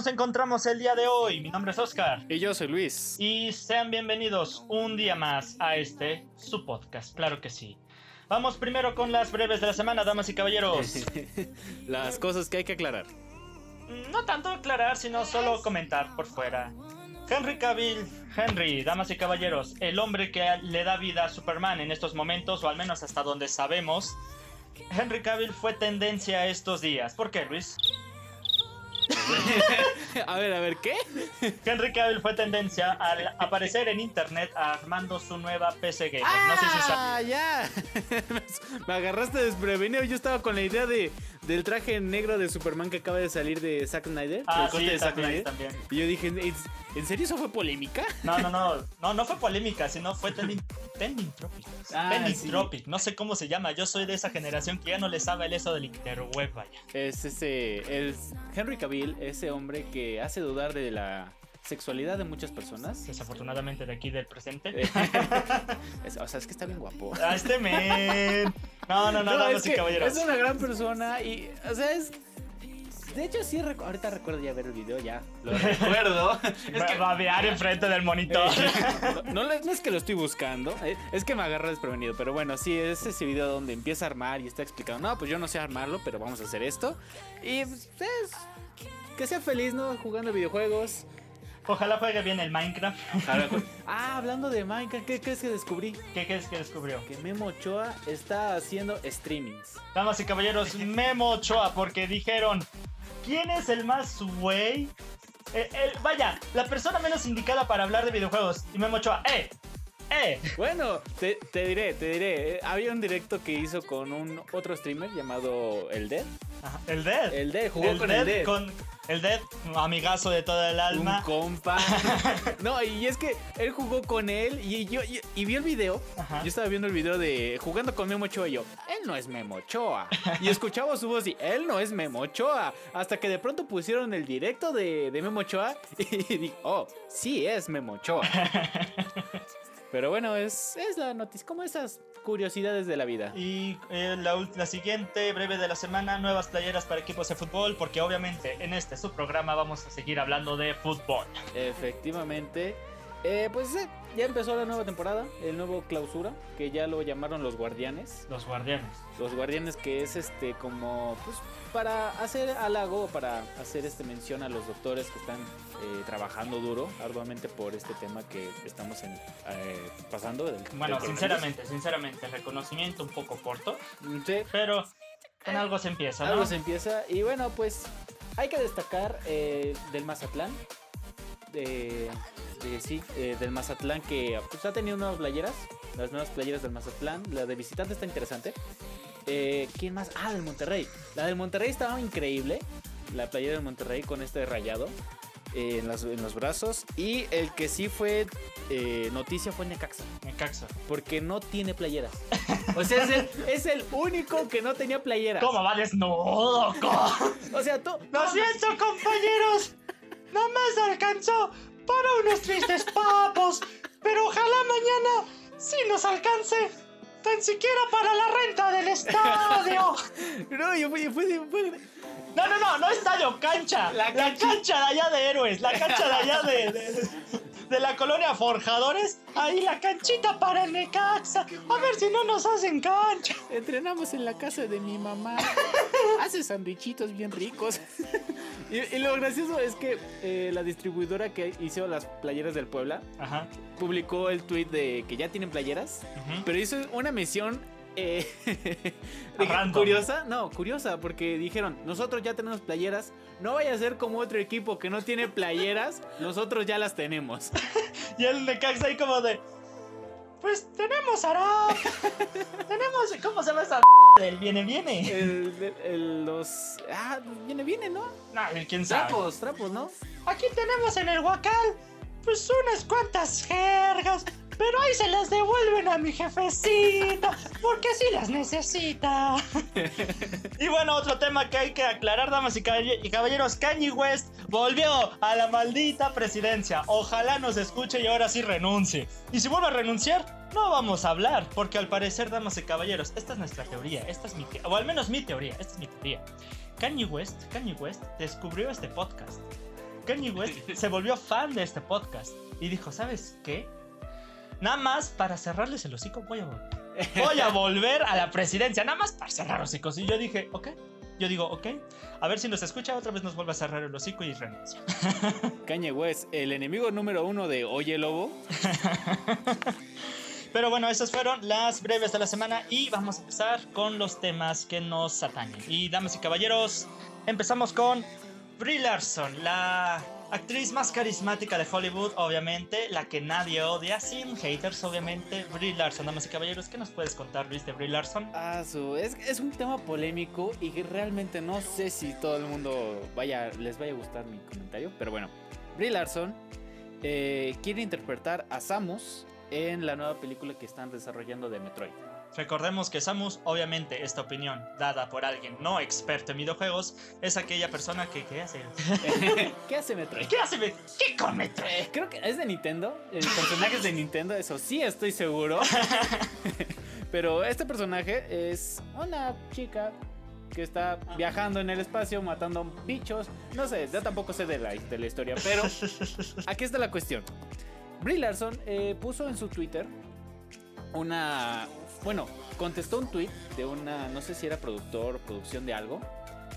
nos encontramos el día de hoy? Mi nombre es Oscar. Y yo soy Luis. Y sean bienvenidos un día más a este, su podcast, claro que sí. Vamos primero con las breves de la semana, damas y caballeros. Las cosas que hay que aclarar. No tanto aclarar, sino solo comentar por fuera. Henry Cavill, Henry, damas y caballeros, el hombre que le da vida a Superman en estos momentos, o al menos hasta donde sabemos, Henry Cavill fue tendencia estos días. ¿Por qué, Luis? a ver, a ver, ¿qué? Henry Cavill fue tendencia al aparecer en internet armando su nueva PC Gamer. no sé si Ah, ya. Me agarraste desprevenido. Yo estaba con la idea de del traje negro de Superman que acaba de salir de Zack Snyder. Ah, sí, de Zack Snyder. también. Y yo dije, ¿en serio eso fue polémica? No, no, no, no, no fue polémica, sino fue trending, trending topic. Ah, Trending sí. topic, no sé cómo se llama. Yo soy de esa generación que ya no le sabe el eso del interweb, vaya. Es ese. El Henry Cavill, ese hombre que hace dudar de la sexualidad de muchas personas. Desafortunadamente de aquí del presente. Eh, o sea, es que está bien guapo. A este men. No, no, no, No, damas es, es una gran persona y, o sea, es... De hecho, sí, ahorita recuerdo ya ver el video, ya lo recuerdo. es que... Babear enfrente del monitor. no, no le- no es que lo estoy buscando, eh, es que me agarra desprevenido, pero bueno, sí, es ese video donde empieza a armar y está explicando, no, pues yo no sé armarlo, pero vamos a hacer esto. Y pues, es- que sea feliz, ¿no? Jugando videojuegos. Ojalá juegue bien el Minecraft. Ah, hablando de Minecraft, ¿qué crees que descubrí? ¿Qué crees que descubrió? Que Memo Ochoa está haciendo streamings. Damas y caballeros, Memo Ochoa, porque dijeron, ¿quién es el más güey? Eh, el- vaya, la persona menos indicada para hablar de videojuegos. Y Memo Ochoa, ¡eh! ¡Eh! Bueno, te, te diré, te diré. eh, había un directo que hizo con un otro streamer llamado El Dead. Ajá, El Dead. El Dead, jugó con el Dead. Con el Dead, amigazo de todo el Un alma. compa. no, y es que él jugó con él y yo y, y vio el video. Ajá. Yo estaba viendo el video de jugando con Memo Ochoa y yo, él no es Memo Ochoa. Y escuchaba su voz y él no es Memo Ochoa. Hasta que de pronto pusieron el directo de, de Memo Ochoa y dije, oh, sí es Memo Ochoa. Pero bueno, es, es la noticia, como esas curiosidades de la vida. Y eh, la, la siguiente breve de la semana, nuevas playeras para equipos de fútbol, porque obviamente en este subprograma vamos a seguir hablando de fútbol. Efectivamente. Eh, pues eh, ya empezó la nueva temporada, el nuevo clausura, que ya lo llamaron los guardianes. Los guardianes. Los guardianes que es este como pues para hacer halago, para hacer este mención a los doctores que están eh, trabajando duro, arduamente por este tema que estamos en, eh, pasando. del- del Bueno, coronavirus. sinceramente, sinceramente, reconocimiento un poco corto, Sí, pero con algo se empieza, ¿no? algo se empieza. Y bueno, pues hay que destacar eh, del Mazatlán. De, de- sí, eh, del Mazatlán que pues, ha tenido nuevas playeras. Las nuevas playeras del Mazatlán. La de visitante está interesante. Eh, ¿Quién más? Ah, del Monterrey. La del Monterrey estaba increíble. La playera del Monterrey con este rayado eh, en, las- en los brazos. Y el que sí fue eh, noticia fue Necaxa. Me caxo. Porque no tiene playeras. O sea, es el, es el único que no tenía playeras. ¿Cómo va desnudo? ¿Cómo? O sea, tú. Lo siento, compañeros. Nada más alcanzó para unos tristes papos. Pero ojalá mañana sí nos alcance. Tan siquiera para la renta del estadio. No, yo fui, fui, fui- No, no, no, no estadio, cancha. La, La cancha de allá de héroes. La cancha de allá de, de, de la colonia Forjadores. Ahí la canchita para el Necaxa. A ver si no nos hacen cancha. Entrenamos en la casa de mi mamá. Hace sandwichitos bien ricos. y, y lo gracioso es que eh, la distribuidora que hizo las playeras del Puebla Ajá. publicó el tweet de que ya tienen playeras, pero hizo una mención eh, de- curiosa. No, curiosa, porque dijeron, nosotros ya tenemos playeras, no vaya a ser como otro equipo que no tiene playeras, nosotros ya las tenemos. Y el Necaxa ahí como de. Pues tenemos Arab. tenemos. ¿Cómo se llama esa del viene viene? El- el- el- los... Ah, viene, viene, ¿no? No, quién sabe. Trapos, trapos, ¿no? Aquí tenemos en el Huacal. Pues unas cuantas jergas. Pero ahí se las devuelven a mi jefecita. Porque sí las necesita. y bueno, otro tema que hay que aclarar, damas y caballe- y caballeros. Kanye West volvió a la maldita presidencia. Ojalá nos escuche y ahora sí renuncie. Y si vuelve a renunciar, no vamos a hablar, porque al parecer, damas y caballeros, esta es nuestra teoría, esta es mi o al menos mi teoría, esta es mi teoría. Kanye West, Kanye West descubrió este podcast. Kanye West se volvió fan de este podcast y dijo, ¿sabes qué? Nada más para cerrarles el hocico voy a volver. Voy a volver a la presidencia, nada más para cerrar hocicos. Y yo dije, ok. Yo digo, ok. A ver si nos escucha, otra vez nos vuelve a cerrar el hocico y renuncia. Kanye West, el enemigo número uno de Oye Lobo. Pero bueno, esas fueron las breves de la semana y vamos a empezar con los temas que nos atañen. Y damas y caballeros, empezamos con Brie Larson, la actriz más carismática de Hollywood, obviamente, la que nadie odia, sin haters, obviamente, Brie Larson. Damas y caballeros, ¿qué nos puedes contar, Luis, de Brie Larson? Ah, es, un tema polémico y realmente no sé si todo el mundo vaya, les vaya a gustar mi comentario, pero bueno, Brie Larson eh, quiere interpretar a Samus en la nueva película que están desarrollando de Metroid. Recordemos que Samus, obviamente, esta opinión dada por alguien no experto en videojuegos, es aquella persona que ¿qué hace? ¿Qué hace Metroid? ¿Qué hace Metroid? ¿Qué Metroid? Eh, creo que es de Nintendo. El personaje es de Nintendo, eso sí estoy seguro. Pero este personaje es una chica que está viajando en el espacio, matando bichos. No sé, yo tampoco sé de la, de la historia, pero aquí está la cuestión. Brie Larson eh, puso en su Twitter una. Bueno, contestó un tweet de una. No sé si era productor o producción de algo.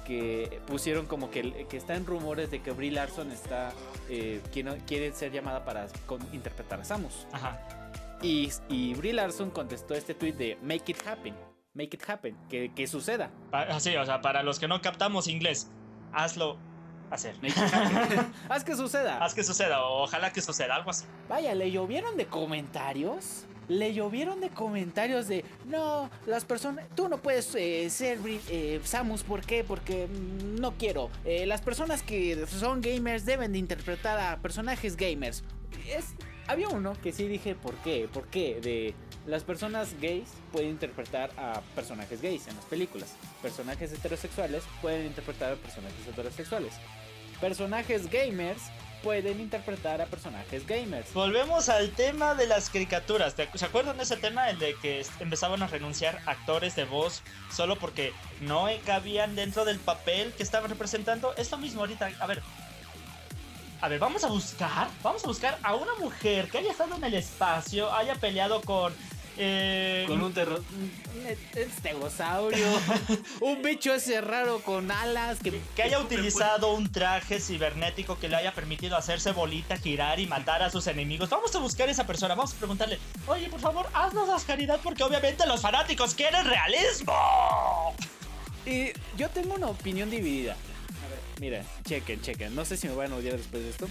Que pusieron como que, que está en rumores de que Brie Larson está. Eh, quiere, quiere, ser llamada para interpretar a Samus. Ajá. Y, y Brie Larson contestó este tweet de Make it happen. Make it happen. Que, que suceda. Sí, o sea, para los que no captamos inglés, hazlo hacer. Haz que suceda. Haz que suceda, ojalá que suceda, algo así. Vaya, ¿le llovieron de comentarios? Le llovieron de comentarios de, no, las personas, tú no puedes eh, ser eh, Samus, ¿por qué? Porque mm, no quiero. Eh, las personas que son gamers deben de interpretar a personajes gamers. Había uno que sí dije, ¿por qué? ¿Por qué? De las personas gays pueden interpretar a personajes gays en las películas. Personajes heterosexuales pueden interpretar a personajes heterosexuales personajes gamers pueden interpretar a personajes gamers. Volvemos al tema de las caricaturas. ¿Se acuerdan de ese tema? El de que empezaban a renunciar actores de voz solo porque no cabían dentro del papel que estaban representando. Es lo mismo ahorita. A ver. A ver, vamos a buscar. Vamos a buscar a una mujer que haya estado en el espacio, haya peleado con eh, con un terror. Un estegosaurio. un bicho ese raro con alas. Que, que haya utilizado un traje cibernético que le haya permitido hacerse bolita, girar y matar a sus enemigos. Vamos a buscar a esa persona. Vamos a preguntarle: Oye, por favor, haznos caridad porque obviamente los fanáticos quieren realismo. Y yo tengo una opinión dividida. A ver, mira, chequen, chequen. No sé si me van a odiar después de esto.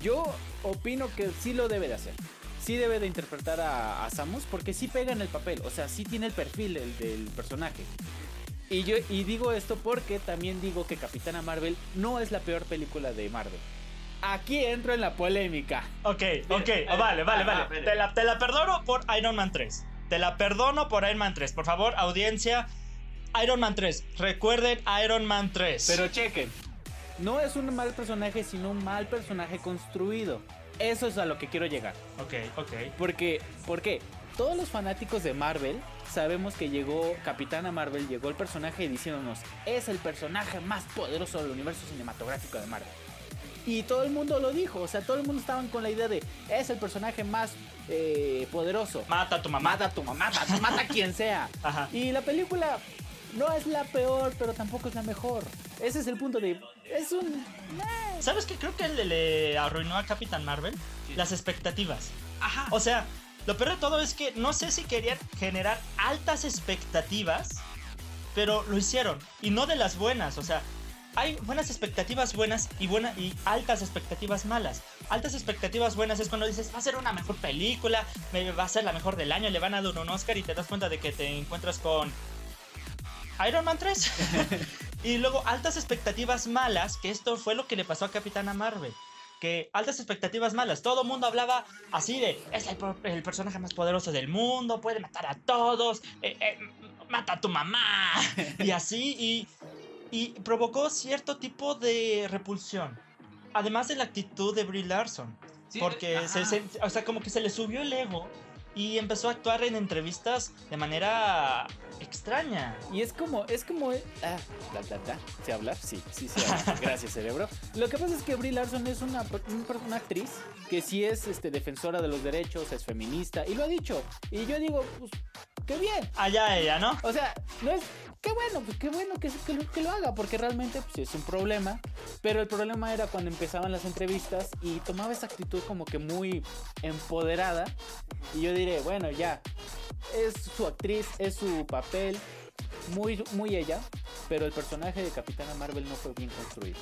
Yo opino que sí lo debe de hacer sí debe de interpretar a, Samus porque sí pega en el papel, o sea, sí tiene el perfil del, personaje. Y yo y digo esto porque también digo que Capitana Marvel no es la peor película de Marvel. Aquí entro en la polémica. Ok, ok, vale, vale, vale. Te la, te la perdono por Iron Man 3. Te la perdono por Iron Man 3. Por favor, audiencia, Iron Man 3. Recuerden Iron Man 3. Pero chequen. No es un mal personaje, sino un mal personaje construido. Eso es a lo que quiero llegar. Ok, ok. Porque, ¿por qué? Todos los fanáticos de Marvel sabemos que llegó Capitana Marvel, llegó el personaje diciéndonos, es el personaje más poderoso del universo cinematográfico de Marvel. Y todo el mundo lo dijo, o sea, todo el mundo estaba con la idea de, es el personaje más eh, poderoso. Mata a tu mamá. Mata a tu mamá, mata, mata a quien sea. Ajá. Y la película no es la peor, pero tampoco es la mejor. Ese es el punto de. Es un. ¿Sabes qué? Creo que le, arruinó a Capitán Marvel las expectativas. Ajá. O sea, lo peor de todo es que no sé si querían generar altas expectativas, pero lo hicieron. Y no de las buenas. O sea, hay buenas expectativas buenas y, buena, y altas expectativas malas. Altas expectativas buenas es cuando dices, va a ser una mejor película, va a ser la mejor del año, le van a dar un Oscar y te das cuenta de que te encuentras con Iron Man 3. y luego altas expectativas malas, que esto fue lo que le pasó a Capitana Marvel. Que altas expectativas malas, todo el mundo hablaba así de, es el, personaje más poderoso del mundo, puede matar a todos, eh, eh, mata a tu mamá. y así, y, y provocó cierto tipo de repulsión. Además de la actitud de Brie Larson. porque, se, o sea, como que se le subió el ego y empezó a actuar en entrevistas de manera extraña. Y es como, es como, ah, da, da, da, ¿se habla? Sí, sí, sí. habla. Gracias, cerebro. Lo que pasa es que Brie Larson es una, un- una actriz que sí es este, defensora de los derechos, es feminista, y lo ha dicho. Y yo digo, pues, qué bien. Allá ella, ¿no? O sea, no es. Qué bueno, pues qué bueno que, lo, haga, porque realmente pues, es un problema. Pero el problema era cuando empezaban las entrevistas y tomaba esa actitud como que muy empoderada. Y yo diré, bueno, ya. Es su actriz, es su papel, muy, muy ella. Pero el personaje de Capitana Marvel no fue bien construido.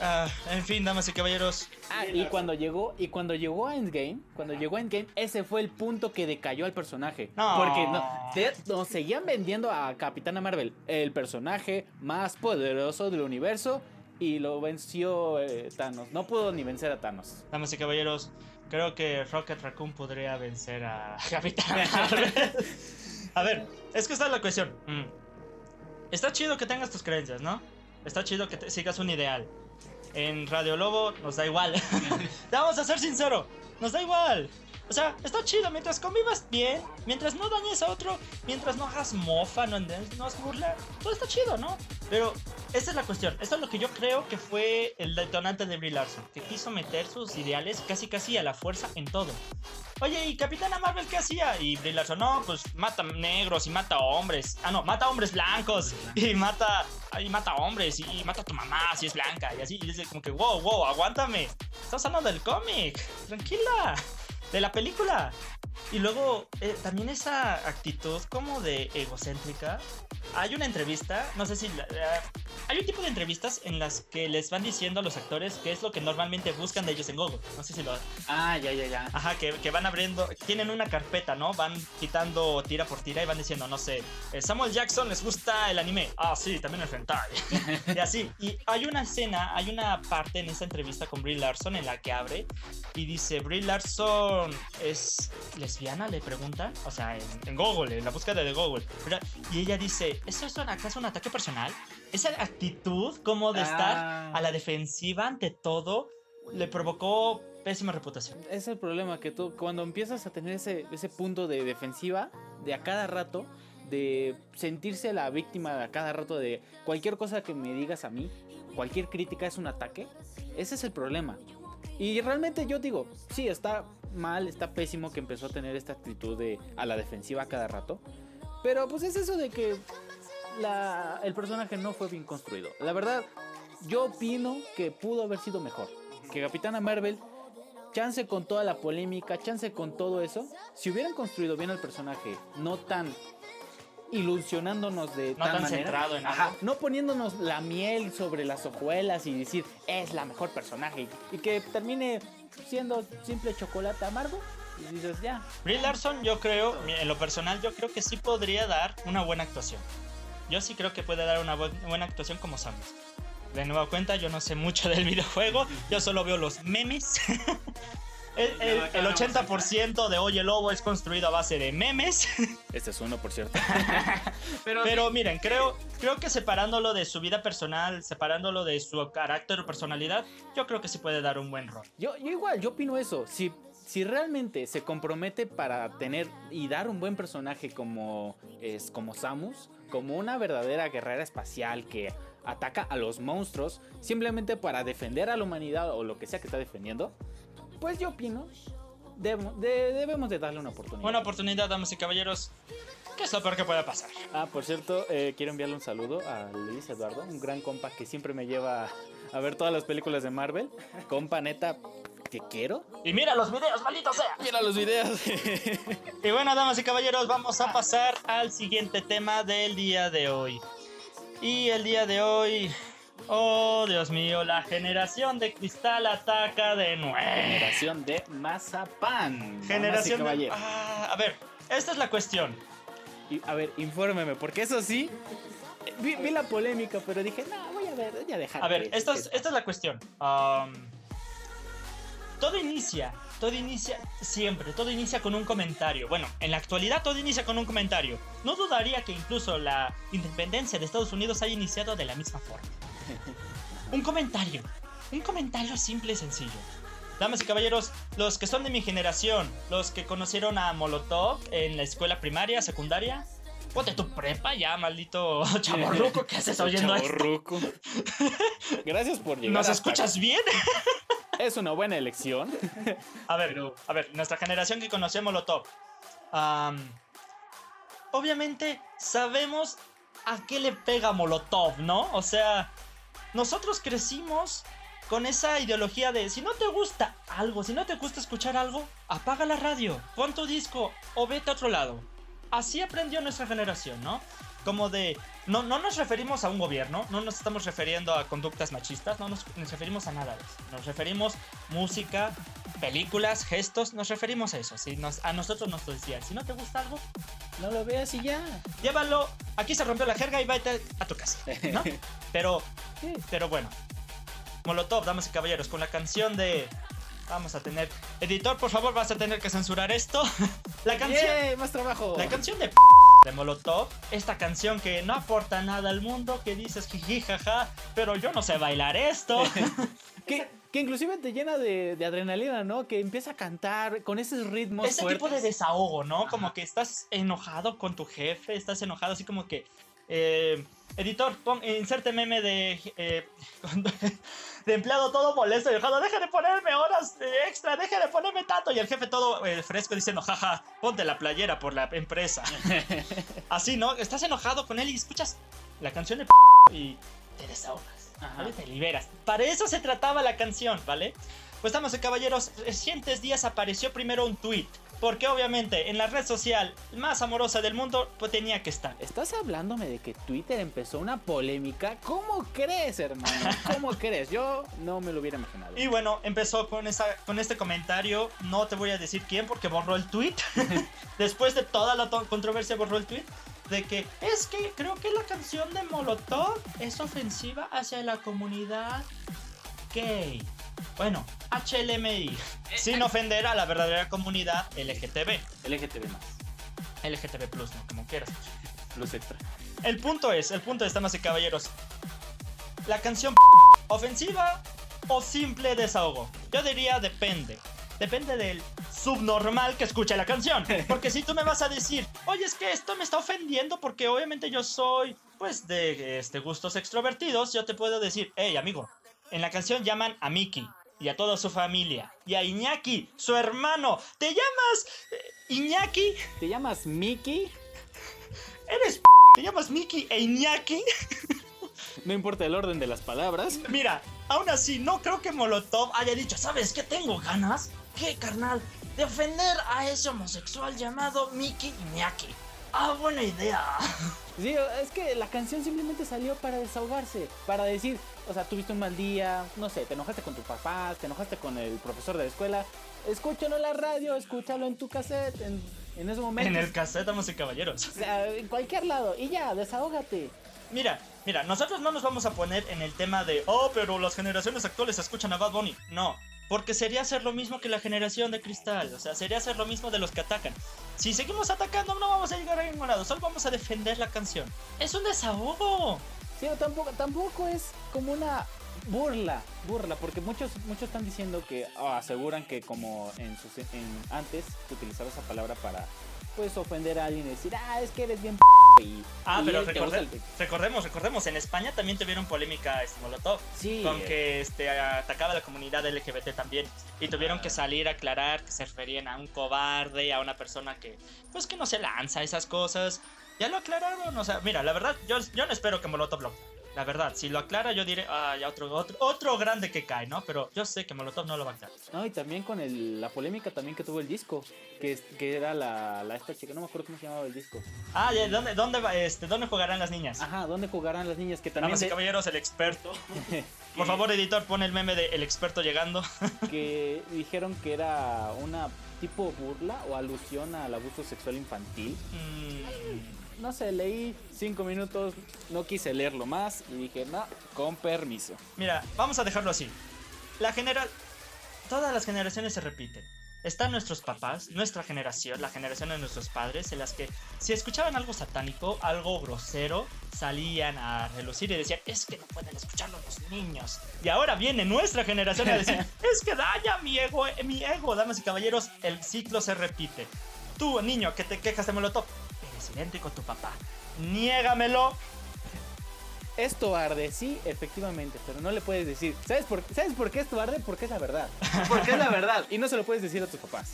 Ah, en fin, damas y caballeros. Ah, y cuando llegó, y cuando llegó a Endgame, cuando llegó a Endgame, ese fue el punto que decayó al personaje. No. Porque no, nos seguían vendiendo a Capitana Marvel, el personaje más poderoso del universo, y lo venció eh, Thanos. No pudo ni vencer a Thanos. Damas y caballeros, creo que Rocket Raccoon podría vencer a Capitán Marvel. A ver, es que esta es la cuestión. Mm. Está chido que tengas tus creencias, ¿no? Está chido que te sigas un ideal. En Radio Lobo nos da igual. Vamos a ser sincero, nos da igual. O sea, está chido mientras convivas bien, mientras no dañes a otro, mientras no hagas mofa, no, no hagas burla, todo está chido, ¿no? Pero esta es la cuestión. Esto es lo que yo creo que fue el detonante de Brie Larson, que quiso meter sus ideales casi casi a la fuerza en todo. Oye, ¿y Capitana Marvel qué hacía? Y Brie Larson, no, pues mata negros y mata hombres. Ah, no, mata hombres blancos y mata, y mata hombres y, y mata a tu mamá si es blanca y así. Y dice como que, wow, wow, aguántame. Estamos hablando del cómic. Tranquila. De la película. Y luego eh, también esa actitud como de egocéntrica. Hay una entrevista, no sé si... la- la- hay un tipo de entrevistas en las que les van diciendo a los actores qué es lo que normalmente buscan de ellos en Google. No sé si lo... Ah, ya, ya, ya. Ajá, que, que van abriendo, tienen una carpeta, ¿no? Van quitando tira por tira y van diciendo, no sé, eh, Samuel Jackson les gusta el anime. Ah, sí, también el hentai. y así. Y hay una escena, hay una parte en esta entrevista con Brie Larson en la que abre y dice, Brie Larson es lesbiana, le preguntan. O sea, en, en Google, en la búsqueda de Google. ¿verdad? Y ella dice, ¿eso es acaso un ataque personal? Esa actitud como de estar Ah. a la defensiva ante todo le provocó pésima reputación. Es el problema que tú, cuando empiezas a tener ese, ese punto de defensiva, de a cada rato, de sentirse la víctima a cada rato de cualquier cosa que me digas a mí, cualquier crítica es un ataque, ese es el problema. Y realmente yo digo, sí, está mal, está pésimo que empezó a tener esta actitud de a la defensiva cada rato, pero pues es eso de que la- el personaje no fue bien construido. La verdad, yo opino que pudo haber sido mejor. Que Capitana Marvel chance con toda la polémica, chance con todo eso, si hubieran construido bien el personaje, no tan ilusionándonos de No tal tan manera, centrado en ajá, algo. no poniéndonos la miel sobre las hojuelas y decir es la mejor personaje y que termine siendo simple chocolate amargo y dices ya, Brie Larson, yo creo, en lo personal, yo creo que sí podría dar una buena actuación. Yo sí creo que puede dar una bu- buena actuación como Samus. De nueva cuenta, yo no sé mucho del videojuego, yo solo veo los memes. El, el- el 80% de Oye Lobo es construido a base de memes. este es uno por cierto. Pero, Pero miren, creo, creo que separándolo de su vida personal, separándolo de su carácter o personalidad, yo creo que sí puede dar un buen rol. Yo, yo igual, yo opino eso. Si, si realmente se compromete para tener y dar un buen personaje como, es, como Samus, como una verdadera guerrera espacial que ataca a los monstruos simplemente para defender a la humanidad o lo que sea que está defendiendo, pues yo opino, de- debemos de darle una oportunidad. Buena oportunidad, damas y caballeros. ¿Qué es lo peor que pueda pasar? Ah, por cierto, eh, quiero enviarle un saludo a Luis Eduardo, un gran compa que siempre me lleva a ver todas las películas de Marvel. Compa, neta, que quiero. Y mira los videos, maldito sea. Mira los videos. Y bueno, damas y caballeros, vamos a pasar al siguiente tema del día de hoy. Y el día de hoy, oh Dios mío, la generación de cristal ataca de nuevo. Generación de Mazapán. Generación de... Ah, a ver, esta es la cuestión. Y, a ver, infórmeme, porque eso sí. Vi, vi la polémica, pero dije, no, voy a ver, voy a dejar. A ver, esta es, esta es la cuestión. Um, todo inicia, todo inicia siempre, todo inicia con un comentario. Bueno, en la actualidad todo inicia con un comentario. No dudaría que incluso la independencia de Estados Unidos haya iniciado de la misma forma. Un comentario, un comentario simple y sencillo. damas y caballeros, los que son de mi generación, los que conocieron a Molotov en la escuela primaria, secundaria, ponte tu prepa ya, maldito chavorruco, ¿qué haces oyendo esto? Chavorruco. Gracias por llegar. ¿Nos escuchas bien? Es una buena elección. A ver, a ver, nuestra generación que conoció a Molotov. am, obviamente sabemos a qué le pega Molotov, ¿no? O sea, nosotros crecimos con esa ideología de si no te gusta algo, si no te gusta escuchar algo, apaga la radio, pon tu disco o vete a otro lado. Así aprendió nuestra generación, ¿no? Como de, no, no nos referimos a un gobierno, no nos estamos refiriendo a conductas machistas, no nos, nos referimos a nada de eso. Nos referimos música, películas, gestos, nos referimos a eso. Si nos, a nosotros nos decían, si no te gusta algo, No lo veas y ya. llévalo, aquí se rompió la jerga y vete a tu casa, ¿no? Pero pero bueno, Molotov, damas y caballeros, con la canción de. Vamos a tener. Editor, por favor, vas a tener que censurar esto. la canción. ¡Yay! Más trabajo. La canción de. de Molotov. Esta canción que no aporta nada al mundo, que dices jiji jaja, pero yo no sé bailar esto. que, que inclusive te llena de, de adrenalina, ¿no? Que empieza a cantar con esos ritmos Ese tipo de desahogo, ¿no? Ajá. Como que estás enojado con tu jefe, estás enojado así como que... eh, editor, pon, inserte meme de... eh, de empleado todo molesto y enojado. Deja de ponerme horas extra, deja de ponerme tanto. Y el jefe todo eh, fresco diciendo, jaja, ponte la playera por la empresa. Así, ¿no? Estás enojado con él y escuchas la canción de... y te desahogas. ¿vale? Te liberas. Para eso se trataba la canción, ¿vale? Pues y caballeros, recientes días apareció primero un tweet. Porque obviamente en la red social más amorosa del mundo, pues tenía que estar. ¿Estás hablándome de que Twitter empezó una polémica? ¿Cómo crees, hermano? ¿Cómo crees? Yo no me lo hubiera imaginado. Y bueno, empezó con, esa, con este comentario. No te voy a decir quién porque borró el tweet. Después de toda la controversia borró el tweet. De que es que creo que la canción de Molotov es ofensiva hacia la comunidad gay. Bueno, HLMI. Sin ofender a la verdadera comunidad LGTB. LGTB más. LGTB Plus, ¿no? Como quieras. Plus extra. El punto es, el punto es, damas y caballeros. La canción ofensiva o simple desahogo. Yo diría depende. Depende del subnormal que escuche la canción. Porque si tú me vas a decir, oye, es que esto me está ofendiendo porque obviamente yo soy, pues, de este, gustos extrovertidos, yo te puedo decir, hey, amigo, en la canción llaman a Mickey y a toda su familia y a Iñaki, su hermano. ¿Te llamas eh, Iñaki? ¿Te llamas Mickey? ¿Eres ¿Te llamas Mickey e Iñaki? No importa el orden de las palabras. Mira, aún así, no creo que Molotov haya dicho, ¿sabes qué tengo ganas? ¿Qué, carnal? De ofender a ese homosexual llamado Mickey Iñaki. Ah, buena idea. Sí, es que la canción simplemente salió para desahogarse, para decir, o sea, tuviste un mal día, no sé, te enojaste con tu papá, te enojaste con el profesor de la escuela, escúchalo en la radio, escúchalo en tu cassette, en, en ese momento. En el cassette, damas y caballeros. O sea, en cualquier lado, y ya, desahógate. Mira, mira, nosotros no nos vamos a poner en el tema de, oh, pero las generaciones actuales escuchan a Bad Bunny. No, porque sería hacer lo mismo que la generación de cristal. O sea, sería hacer lo mismo de los que atacan. Si seguimos atacando, no vamos a llegar a ningún lado. Solo vamos a defender la canción. Es un desahogo. Sí, no, tampoco, tampoco es como una burla, burla, porque muchos, muchos están diciendo que, o aseguran que como en, sus, en antes se utilizaba esa palabra para, pues, ofender a alguien y decir, ah, es que eres bien p y, Ah, y pero recorde- el- recordemos, recordemos, en España también tuvieron polémica este Molotov. Sí, Con que este, atacaba a la comunidad LGBT también. Y tuvieron que salir a aclarar que se referían a un cobarde, a una persona que, pues que no se lanza esas cosas. Ya lo aclararon, o sea, mira, la verdad, yo, yo no espero que Molotov lo... La verdad, si lo aclara yo diré, ah, ya otro, otro, otro grande que cae, ¿no? Pero yo sé que Molotov no lo va a aclarar. No, y también con el- la polémica también que tuvo el disco, que, que era la, la esta chica, no me acuerdo cómo se llamaba el disco. Ah, ya, ¿dónde, dónde, va, este, ¿dónde jugarán las niñas? Ajá, ¿dónde jugarán las niñas? Que también Damas y caballeros, el experto. Por favor, editor, pon el meme de el experto llegando. que dijeron que era una tipo burla o alusión al abuso sexual infantil. Mm, No sé, leí cinco minutos, no quise leerlo más y dije, no, con permiso. Mira, vamos a dejarlo así. La general. Todas las generaciones se repiten. están nuestros papás, nuestra generación, la generación de nuestros padres, en las que si escuchaban algo satánico, algo grosero, salían a relucir y decían, es que no pueden escucharlo los niños. Y ahora viene nuestra generación a decir, es que daña mi ego, eh, mi ego, damas y caballeros, el ciclo se repite. Tú, niño, que te quejas de Molotov, eres idéntico a tu papá. Niégamelo, Esto arde, sí, efectivamente, pero no le puedes decir. ¿Sabes por, ¿Sabes por qué esto arde? Porque es la verdad. Porque es la verdad. Y no se lo puedes decir a tus papás.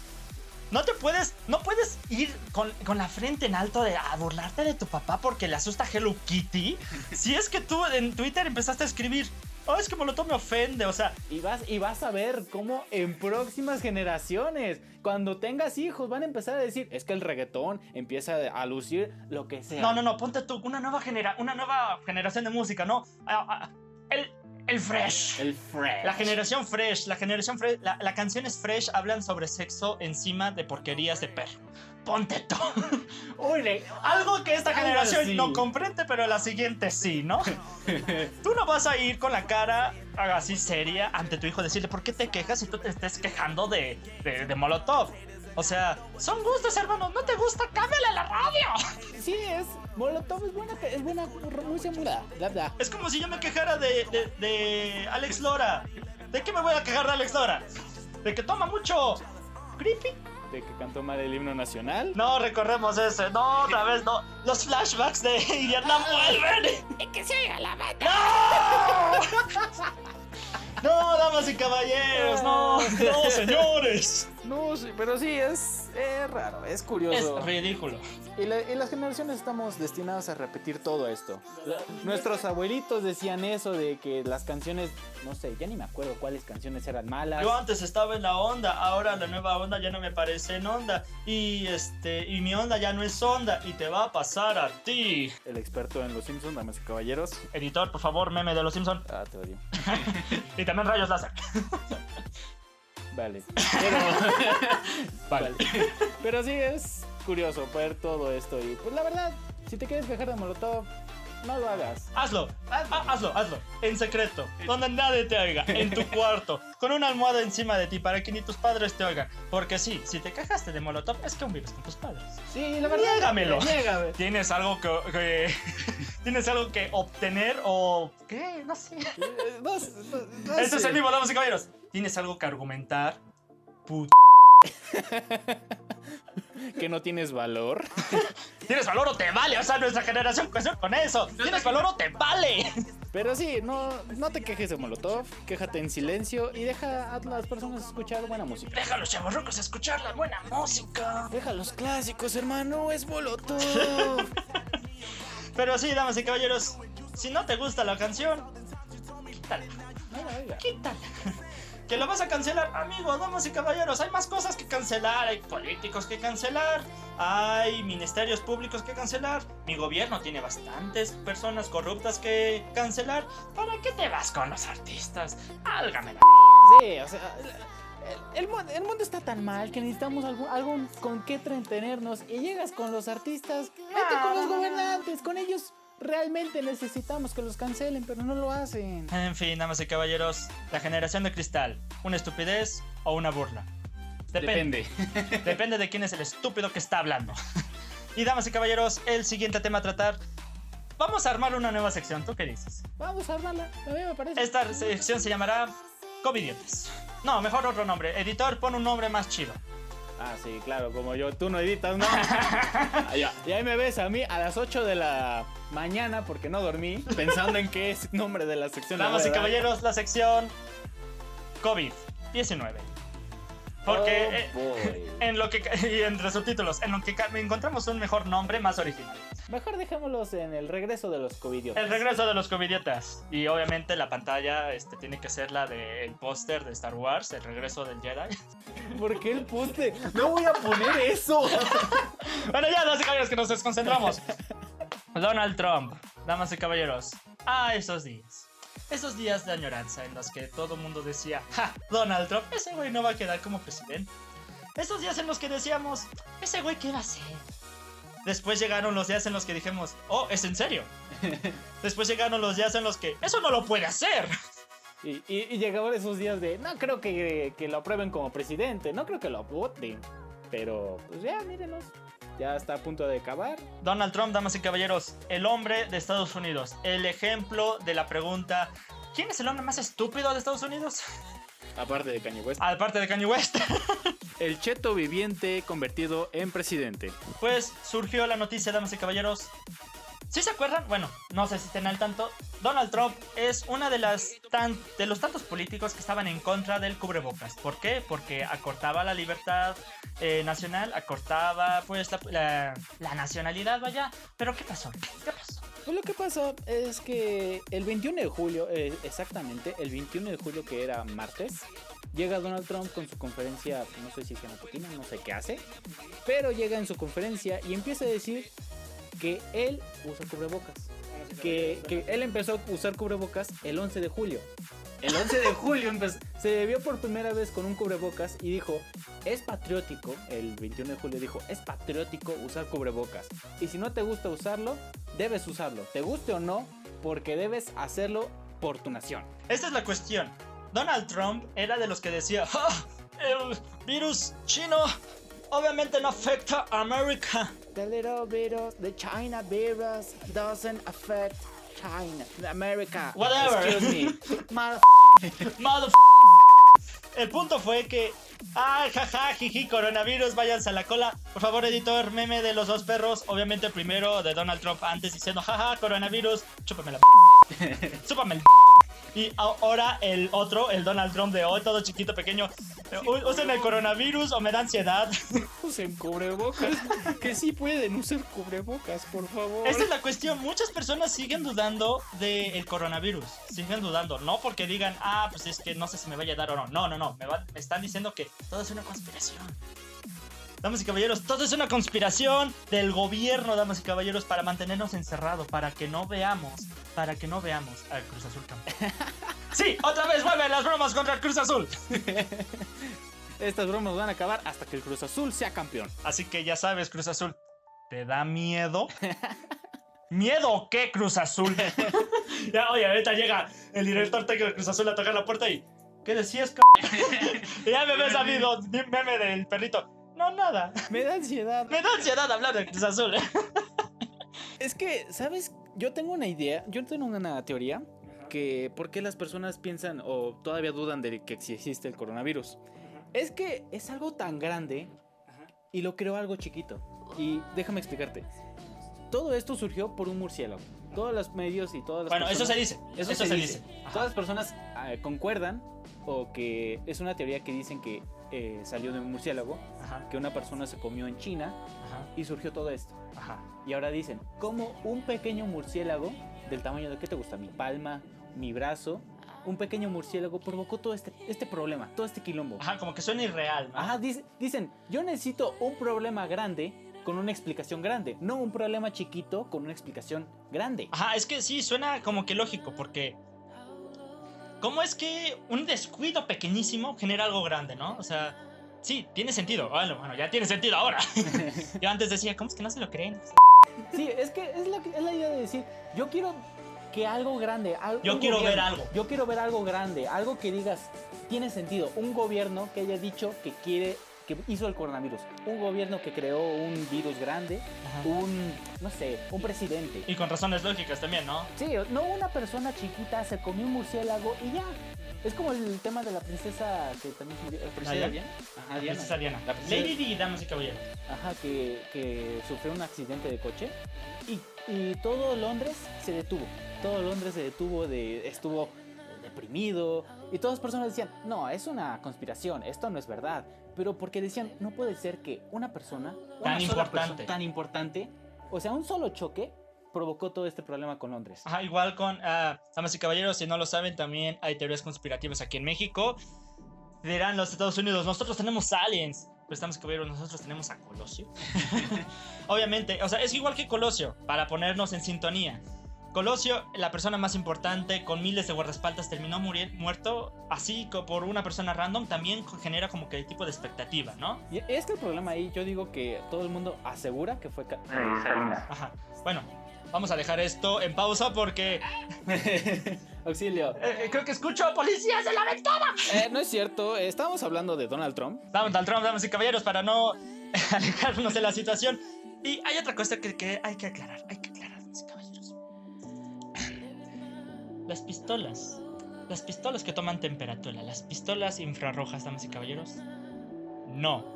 No te puedes, no puedes ir con, con la frente en alto de, a burlarte de tu papá porque le asusta Hello Kitty. Si es que tú en Twitter empezaste a escribir, oh, es que Molotov me ofende, o sea, Y vas, y vas a ver cómo en próximas generaciones, cuando tengas hijos, van a empezar a decir, es que el reggaetón empieza a lucir lo que sea. no, no, no, ponte tú, una nueva, genera una nueva generación de música, ¿no? Ah, ah, el, el fresh. El fresh. La generación fresh, la generación fresh, la, la canción es fresh, hablan sobre sexo encima de porquerías de perro. Ponte tú. Uy, le- Algo que esta generación no comprende, pero la siguiente sí, ¿no? Tú no vas a ir con la cara así seria ante tu hijo, decirle, ¿por qué te quejas si tú te estés quejando de, de, de Molotov? O sea, son gustos, hermano. ¿No te gusta? ¡Cámbiale la radio! Sí, es. Molotov es buena, es buena música, bla, bla, bla. Es como si yo me quejara de, de, de Alex Lora. ¿De qué me voy a quejar de Alex Lora? ¿De que toma mucho? ¿Creepy? De que cantó mal el himno nacional. No, recorremos ese. No, otra vez no. Los flashbacks de Vietnam vuelven. Es que se oiga la bata. ¡No! No, damas y caballeros, no, no, señores. No, sí, pero sí, es, es raro, es curioso. Es ridículo. Y, la- y las generaciones estamos destinadas a repetir todo esto. La- nuestros abuelitos decían eso de que las canciones, no sé, ya ni me acuerdo cuáles canciones eran malas. Yo antes estaba en la onda, ahora la nueva onda ya no me parece en onda. Y este, y mi onda ya no es onda. Y te va a pasar a ti. El experto en los Simpsons, damas y caballeros. Editor, por favor, meme de los Simpson. Ah, te odio. Y también rayos láser. Vale. Pero, vale. Pero sí es curioso ver todo esto. Y pues la verdad, si te quieres quejar de Molotov, no lo hagas. Hazlo, ha- hazlo, hazlo, en secreto, donde nadie te oiga, en tu cuarto, con una almohada encima de ti para que ni tus padres te oigan. Porque sí, si te quejaste de Molotov es que aún vives con tus padres. Sí, la verdad. Niégamelo. Niégame. ¿Tienes algo que, que- tienes algo que obtener o qué? No sé. Eh, No, no- no Esto es el vivo, damas y caballeros. ¿Tienes algo que argumentar? Put. Que no tienes valor. ¿Tienes valor o te vale? O sea, nuestra generación creció con eso. ¿Tienes valor o te vale? Pero sí, no, no te quejes de Molotov, quéjate en silencio y deja a las personas escuchar buena música. Deja a los chavorrucos escuchar la buena música. Deja los clásicos, hermano, es Molotov. Pero sí, damas y caballeros, si no te gusta la canción, quítala. Quítala. Que lo vas a cancelar, amigo, damas y caballeros. Hay más cosas que cancelar. Hay políticos que cancelar. Hay ministerios públicos que cancelar. Mi gobierno tiene bastantes personas corruptas que cancelar. ¿Para qué te vas con los artistas? Álgame la Sí, o sea, el, el el mundo está tan mal que necesitamos algo, algo con qué entretenernos y llegas con los artistas, vete con los gobernantes, con ellos realmente necesitamos que los cancelen, pero no lo hacen. En fin, damas y caballeros, la generación de cristal, ¿una estupidez o una burla? Depende. Depende de quién es el estúpido que está hablando. Y damas y caballeros, el siguiente tema a tratar. Vamos a armar una nueva sección, ¿tú qué dices? Vamos a armarla, a mí me parece. Esta sección se llamará Covidiotas. No, mejor otro nombre. Editor, pon un nombre más chido. Ah, sí, claro, como yo, tú no editas, ¿no? Ah. Y ahí me ves a mí a las 8 de la mañana porque no dormí, pensando en qué es nombre de la sección. Damas y caballeros, la sección COVID-19. Porque Oh, eh, boy. en lo que y entre subtítulos, en lo que encontramos un mejor nombre más original. Mejor dejémoslos en el regreso de los covidiotas. El regreso de los covidiotas. Y obviamente la pantalla este, tiene que ser la del póster de Star Wars, el regreso del Jedi. ¿Por qué el poste? No voy a poner eso. bueno, ya, damas y caballeros, que nos desconcentramos. Donald Trump, damas y caballeros. Ah, esos días. Esos días de añoranza en los que todo el mundo decía, ja, Donald Trump, ese güey no va a quedar como presidente. Esos días en los que decíamos, ese güey, ¿qué va a hacer? Después llegaron los días en los que dijimos, oh, ¿es en serio? Después llegaron los días en los que, eso no lo puede hacer. Y, y, y llegaban esos días de, no creo que, que lo aprueben como presidente, no creo que lo voten. Pero, pues ya, mírenos, ya está a punto de acabar. Donald Trump, damas y caballeros, el hombre de Estados Unidos. El ejemplo de la pregunta, ¿quién es el hombre más estúpido de Estados Unidos? Aparte de Kanye West. Aparte de Kanye West. El cheto viviente convertido en presidente. Pues surgió la noticia, damas y caballeros. ¿Sí se acuerdan? Bueno, no sé si estén al tanto. Donald Trump es una de las de los tantos políticos que estaban en contra del cubrebocas. ¿Por qué? Porque acortaba la libertad eh, nacional, acortaba pues la, nacionalidad, vaya. Pero ¿qué pasó? ¿Qué pasó? Pues lo que pasa es que el 21 de julio, eh, exactamente, el 21 de julio que era martes, llega Donald Trump con su conferencia, no sé si es matutina, no sé qué hace, pero llega en su conferencia y empieza a decir que él usa cubrebocas. Que, que él empezó a usar cubrebocas el 11 de julio. El 11 de julio empezó- se vio por primera vez con un cubrebocas y dijo, es patriótico, el 21 de julio dijo, es patriótico usar cubrebocas. Y si no te gusta usarlo, debes usarlo, te guste o no, porque debes hacerlo por tu nación. Esta es la cuestión. Donald Trump era de los que decía, "Ah, el virus chino obviamente no afecta a América. The little virus, the China virus doesn't affect China, America. Whatever. Excuse me. Mother El punto fue que, ay, jaja, jiji, coronavirus, váyanse a la cola. Por favor, editor, meme de los dos perros. Obviamente, primero de Donald Trump antes diciendo, jaja, coronavirus, chúpame la p. Chúpame el p. Y ahora el otro, el Donald Trump de hoy, todo chiquito, pequeño. "U- Usen el coronavirus o me da ansiedad. Usen cubrebocas. Que sí pueden usar cubrebocas, por favor. Esta es la cuestión. Muchas personas siguen dudando del coronavirus. Siguen dudando. No porque digan, ah, pues es que no sé si me vaya a dar o no. No, no, no. Me, va- me están diciendo que todo es una conspiración. Damas y caballeros, todo es una conspiración del gobierno, damas y caballeros, para mantenernos encerrados, para que no veamos, para que no veamos al Cruz Azul campeón. Sí, otra vez vuelven las bromas contra el Cruz Azul. Estas bromas van a acabar hasta que el Cruz Azul sea campeón. Así que ya sabes, Cruz Azul, ¿te da miedo? ¿Miedo o qué, Cruz Azul? ya, oye, ahorita llega el director técnico de Cruz Azul a tocar la puerta y. ¿Qué decías, c ya me ves a mí, do- mi meme del perrito. No, nada. Me da ansiedad. Me da ansiedad hablar de Cruz Azul. ¿eh? Es que, ¿sabes? Yo tengo una idea, yo tengo una teoría que por qué las personas piensan o todavía dudan de que si existe el coronavirus. Es que es algo tan grande y lo creó algo chiquito. Y déjame explicarte. Todo esto surgió por un murciélago. Todos los medios y todas las Bueno, eso personas- se dice. Eso, Eso, se, se, dice. dice. Todas las personas ah, concuerdan o que es una teoría que dicen que eh, salió de un murciélago, Ajá, que una persona se comió en China ajá, y surgió todo esto. ajá. Y ahora dicen, como un pequeño murciélago del tamaño de qué te gusta, mi palma, mi brazo, un pequeño murciélago provocó todo este, este problema, todo este quilombo. Ajá, como que suena irreal, ¿no? Ajá, dice- dicen, yo necesito un problema grande con una explicación grande, no un problema chiquito con una explicación grande. Ajá, es que sí, suena como que lógico, porque. ¿Cómo es que un descuido pequeñísimo genera algo grande, no? O sea, sí, tiene sentido. Bueno, bueno, ya tiene sentido ahora. Yo antes decía, ¿cómo es que no se lo creen? Sí, es que es la, es la idea de decir, yo quiero que algo grande, al- Yo quiero ver algo. Yo quiero ver algo grande, algo que digas, tiene sentido. Un gobierno que haya dicho que quiere, que hizo el coronavirus. Un gobierno que creó un virus grande, un, no sé, un presidente. Y con razones lógicas también, ¿no? Sí, no una persona chiquita se comió un murciélago y ya. Es como el tema de la princesa que también murió. ¿La princesa ¿Diana? Diana? Ajá, La Diana. princesa Diana. La princesa- Lady Di, damas y caballeros. Ajá, que, que sufrió un accidente de coche y, y todo Londres se detuvo. Todo Londres se detuvo, de, estuvo deprimido y todas las personas decían, no, es una conspiración, esto no es verdad. Pero porque decían, no puede ser que una persona Tan una importante. persona tan importante, o sea, un solo choque provocó todo este problema con Londres. Ajá, igual con, ah, damas y caballeros, si no lo saben, también hay teorías conspirativas aquí en México. Dirán los Estados Unidos, nosotros tenemos aliens. Pues y caballeros, nosotros tenemos a Colosio. Obviamente, o sea, es igual que Colosio, para ponernos en sintonía. Colosio, la persona más importante, con miles de guardaespaldas, terminó muerto así por una persona random, también genera como que el tipo de expectativa, ¿no? Y es que el problema ahí, yo digo que todo el mundo asegura que fue... Ca- Ajá. Bueno, vamos a dejar esto en pausa porque Auxilio. Eh, eh, creo que escucho a policías en la ventana. Eh, no es cierto, estábamos hablando de Donald Trump. Donald Trump, damas y caballeros, para no alejarnos de la situación. Y hay otra cosa que, que hay que aclarar, hay que aclarar, Las pistolas, las pistolas que toman temperatura, las pistolas infrarrojas, damas y caballeros, no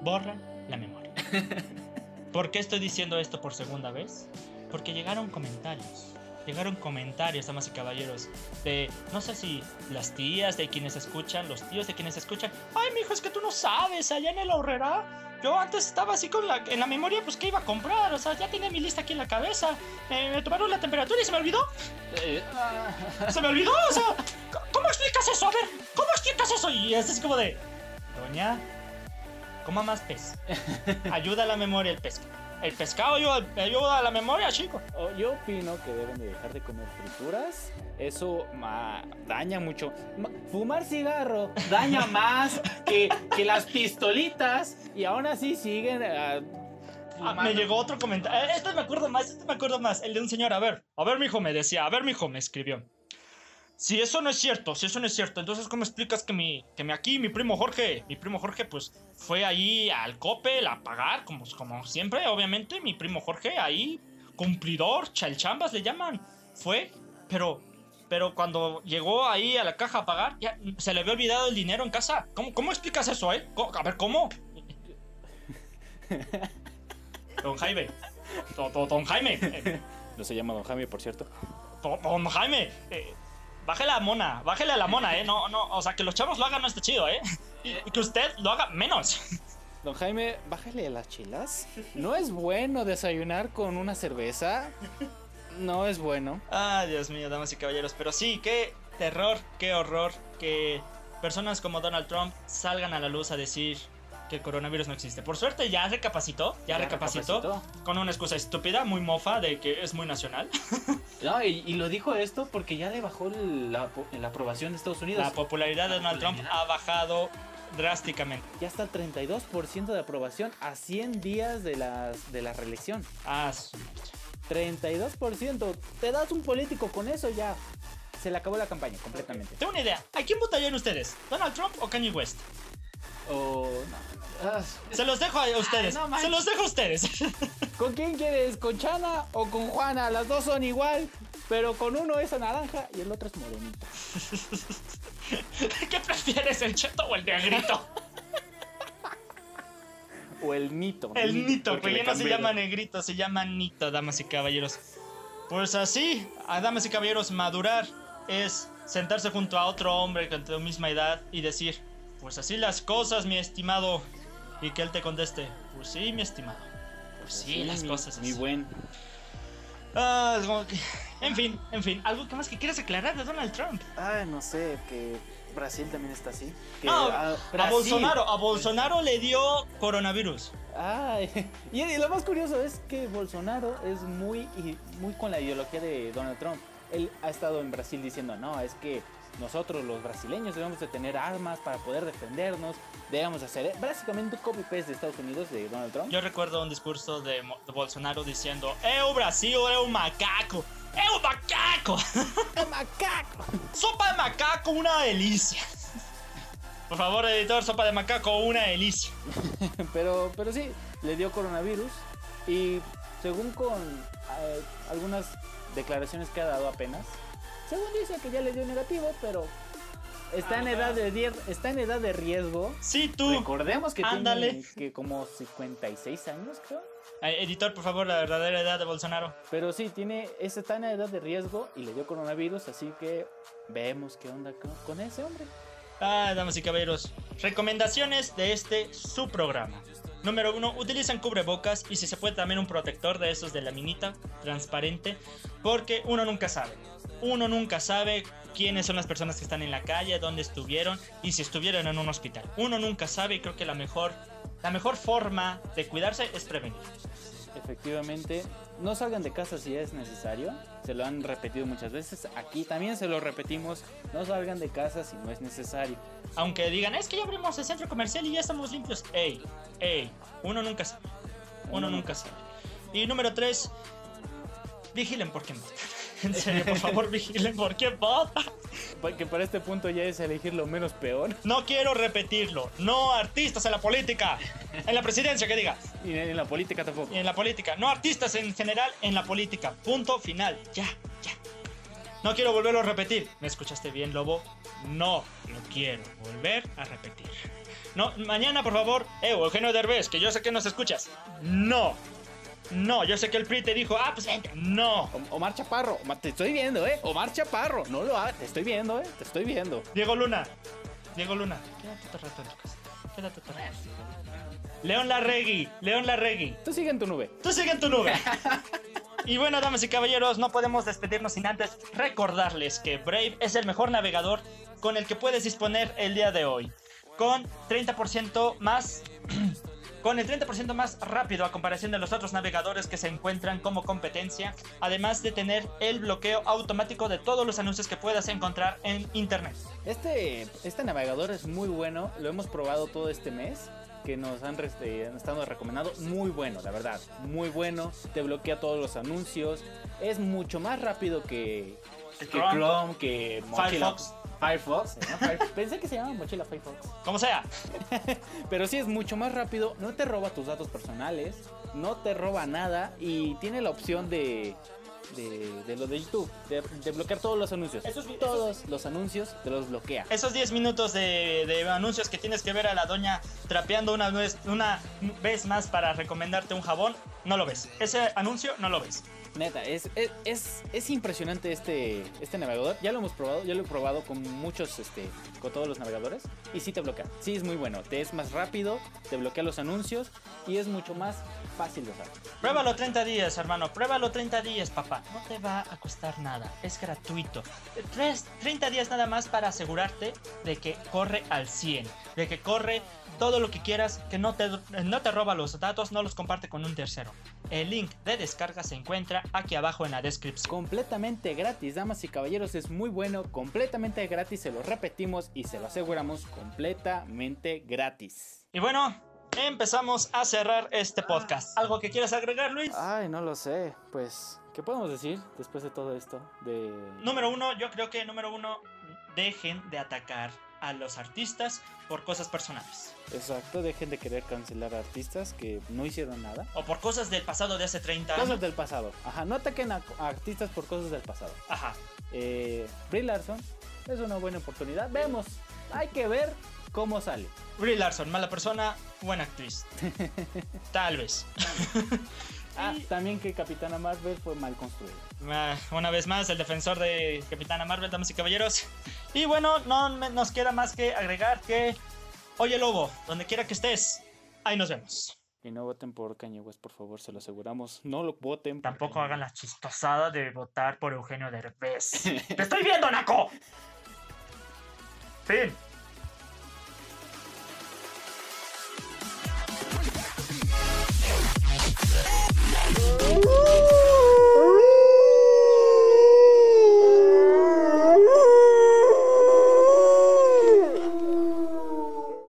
borran la memoria. ¿Por qué estoy diciendo esto por segunda vez? Porque llegaron comentarios. Llegaron comentarios, damas y caballeros, de no sé si las tías de quienes escuchan, los tíos de quienes escuchan. Ay, mijo, es que tú no sabes, allá en el ahorrera. Yo antes estaba así con la, en la memoria, pues que iba a comprar, o sea, ya tenía mi lista aquí en la cabeza. Eh, me tomaron la temperatura y se me olvidó. Eh, Se me olvidó, o sea, ¿cómo explicas eso? A ver, ¿cómo explicas eso? Y es así como de, doña, coma más pez. Ayuda a la memoria el pescado. El pescado ayuda, ayuda a la memoria, chico. oh, yo opino que deben de dejar de comer frituras. Eso ma, daña mucho. Ma- fumar cigarro daña más que, que las pistolitas. Y aún así siguen. ah, Ah, me llegó otro comentario. Eh, Este me acuerdo más, este me acuerdo más. El de un señor. A ver, a ver, mijo, me decía. A ver, mijo, me escribió. Si eso no es cierto, si eso no es cierto, entonces ¿cómo explicas que mi, que mi aquí, mi primo Jorge, mi primo Jorge, pues fue ahí al Coppel a pagar, como, como siempre, obviamente, mi primo Jorge ahí, cumplidor, chalchambas le llaman, fue, pero, pero cuando llegó ahí a la caja a pagar, ya se le había olvidado el dinero en casa. ¿Cómo, cómo explicas eso, eh? ¿Cómo- A ver, ¿cómo? Don Jaime. Don, don- don Jaime. eh, No se llama Don Jaime, por cierto. don, don Jaime. eh, bájele a la mona. Bájele a la mona, eh. No, no. O sea, que los chavos lo hagan no está chido, eh. Y, y que usted lo haga menos. Don Jaime, bájale a las chilas. No es bueno desayunar con una cerveza. No es bueno. Ah, Dios mío, damas y caballeros. Pero sí, qué terror, qué horror que personas como Donald Trump salgan a la luz a decir que el coronavirus no existe. Por suerte ya recapacitó, ya, recapacitó, recapacitó. con una excusa estúpida, muy mofa de que es muy nacional. No, y, y lo dijo esto porque ya le bajó la, la aprobación de Estados Unidos. La popularidad de Donald Trump ha bajado drásticamente. ya está el 32% de aprobación a 100 días de, las, de la reelección. Ah, su- 32%. Te das un político con eso ya. Se le acabó la campaña completamente. Tengo una idea. ¿A quién votarían ustedes? ¿Donald Trump o Kanye West? O Se los dejo a ustedes. no. Se los dejo a ustedes. ¿Con quién quieres? ¿Con Chana o con Juana? Las dos son igual. Pero con uno es naranja y el otro es morenito. ¿Qué prefieres, el cheto o el negrito? O el nito. El nito, porque que le ya no se llama negrito, se llama nito, damas y caballeros. Pues así, a damas y caballeros, madurar es sentarse junto a otro hombre con tu misma edad y decir, pues así las cosas, mi estimado. Y que él te conteste, pues sí, mi estimado. Pues sí, las mi- cosas Mi así. buen. Ah, es como que- En fin, en fin, algo que más que quieras aclarar de Donald Trump. Ay, no sé, que Brasil también está así. Que, No, ah, a Brasil. Bolsonaro, a Bolsonaro le dio coronavirus. Ay, y, y lo más curioso es que Bolsonaro es muy, muy con la ideología de Donald Trump. Él ha estado en Brasil diciendo, no, es que nosotros los brasileños debemos de tener armas para poder defendernos, debemos hacer básicamente un copy-paste de Estados Unidos de Donald Trump. Yo recuerdo un discurso de, Bolsonaro diciendo, ¡Eu Brasil, un macaco! ¡É un macaco! ¡El macaco! ¡Sopa de macaco, una delicia! Por favor, editor, sopa de macaco, una delicia. pero, pero sí, le dio coronavirus y según con eh, algunas declaraciones que ha dado apenas, según dice que ya le dio negativo, pero está en Ajá. edad de está en edad de riesgo. Sí, tú. Recordemos que Ándale. tiene que como 56 años, creo. Eh, editor, por favor, la verdadera edad de Bolsonaro. Pero sí, tiene, es- está en edad de riesgo y le dio coronavirus, así que vemos qué onda con, con ese hombre. Ah, damas y caballeros, recomendaciones de este su programa. Número uno, utilicen cubrebocas y si se puede también un protector de esos de laminita transparente, porque uno nunca sabe. Uno nunca sabe quiénes son las personas que están en la calle, dónde estuvieron y si estuvieron en un hospital. Uno nunca sabe y creo que la mejor, la mejor forma de cuidarse es prevenir. Efectivamente, no salgan de casa si es necesario. Se lo han repetido muchas veces. Aquí también se lo repetimos. No salgan de casa si no es necesario. Aunque digan, es que ya abrimos el centro comercial y ya estamos limpios. Ey, ey, uno nunca sabe. Uno nunca sabe. Y número tres, vigilen por votan. En serio, por favor, vigilen por qué vota. Que para este punto ya es elegir lo menos peor. No quiero repetirlo. No artistas en la política. En la presidencia, que diga. Y en la política tampoco. Y en la política. No artistas en general en la política. Punto final. Ya, ya. No quiero volverlo a repetir. ¿Me escuchaste bien, Lobo? No lo quiero volver a repetir. No, mañana, por favor. Eh, Eugenio Derbez, que yo sé que nos escuchas. No. No, yo sé que el PRI te dijo, ah, pues vente. No. Omar Chaparro, te estoy viendo, ¿eh? Omar Chaparro, no lo hagas, te estoy viendo, ¿eh? Te estoy viendo. Diego Luna. Diego Luna. Quédate otro rato en tu casa. Quédate otro rato. León Larregui. León Larregui. Tú sigue en tu nube. Tú sigue en tu nube. Y bueno, damas y caballeros, no podemos despedirnos sin antes recordarles que Brave es el mejor navegador con el que puedes disponer el día de hoy. Con 30% más con el 30% más rápido a comparación de los otros navegadores que se encuentran como competencia, además de tener el bloqueo automático de todos los anuncios que puedas encontrar en internet. Este, este navegador es muy bueno, lo hemos probado todo este mes que nos han, eh, estado recomendando. Muy bueno, la verdad. Muy bueno. Te bloquea todos los anuncios. Es mucho más rápido que, que Chrome, que Firefox. Firefox. Pensé que se llamaba mochila Firefox. Como sea. Pero sí es mucho más rápido, no te roba tus datos personales, no te roba nada y tiene la opción de de, lo de YouTube, de, bloquear todos los anuncios. todos los anuncios te los bloquea. Esos 10 minutos de, anuncios que tienes que ver a la doña trapeando una vez más para recomendarte un jabón, no lo ves. Ese anuncio no lo ves. Neta, es, es, es, impresionante este, este navegador. Ya lo hemos probado, ya lo he probado con muchos, este, con todos los navegadores. Y sí te bloquea. Sí es muy bueno. Te es más rápido, te bloquea los anuncios y es mucho más fácil de usar. Pruébalo 30 días, hermano. Pruébalo 30 días, papá. No te va a costar nada. Es gratuito. 30 días nada más para asegurarte de que corre al 100. De que corre todo lo que quieras, que no te, no te roba los datos, no los comparte con un tercero. El link de descarga se encuentra aquí abajo en la descripción. Completamente gratis, damas y caballeros, es muy bueno, completamente gratis, se lo repetimos y se lo aseguramos completamente gratis. Y bueno, empezamos a cerrar este podcast. ¿Algo que quieras agregar, Luis? Ay, no lo sé. Pues, ¿qué podemos decir después de todo esto? De... Número uno, yo creo que número uno, dejen de atacar a los artistas por cosas personales. Exacto, dejen de querer cancelar a artistas que no hicieron nada. O por cosas del pasado de hace 30 años. Cosas del pasado. Ajá, no ataquen a, artistas por cosas del pasado. Ajá. Eh, Brie Larson es una buena oportunidad. Vemos, hay que ver cómo sale. Brie Larson, mala persona, buena actriz. Tal vez. Ah, también que Capitana Marvel fue mal construida. Ah, una vez más, el defensor de Capitana Marvel, damas y caballeros. Y bueno, no nos queda más que agregar que, oye Lobo, donde quiera que estés, ahí nos vemos. Y no voten por Kanye West, por favor, se lo aseguramos. No lo voten. Tampoco hagan la chistosada de votar por Eugenio Derbez. ¡Te estoy viendo, Naco! Fin. Bye.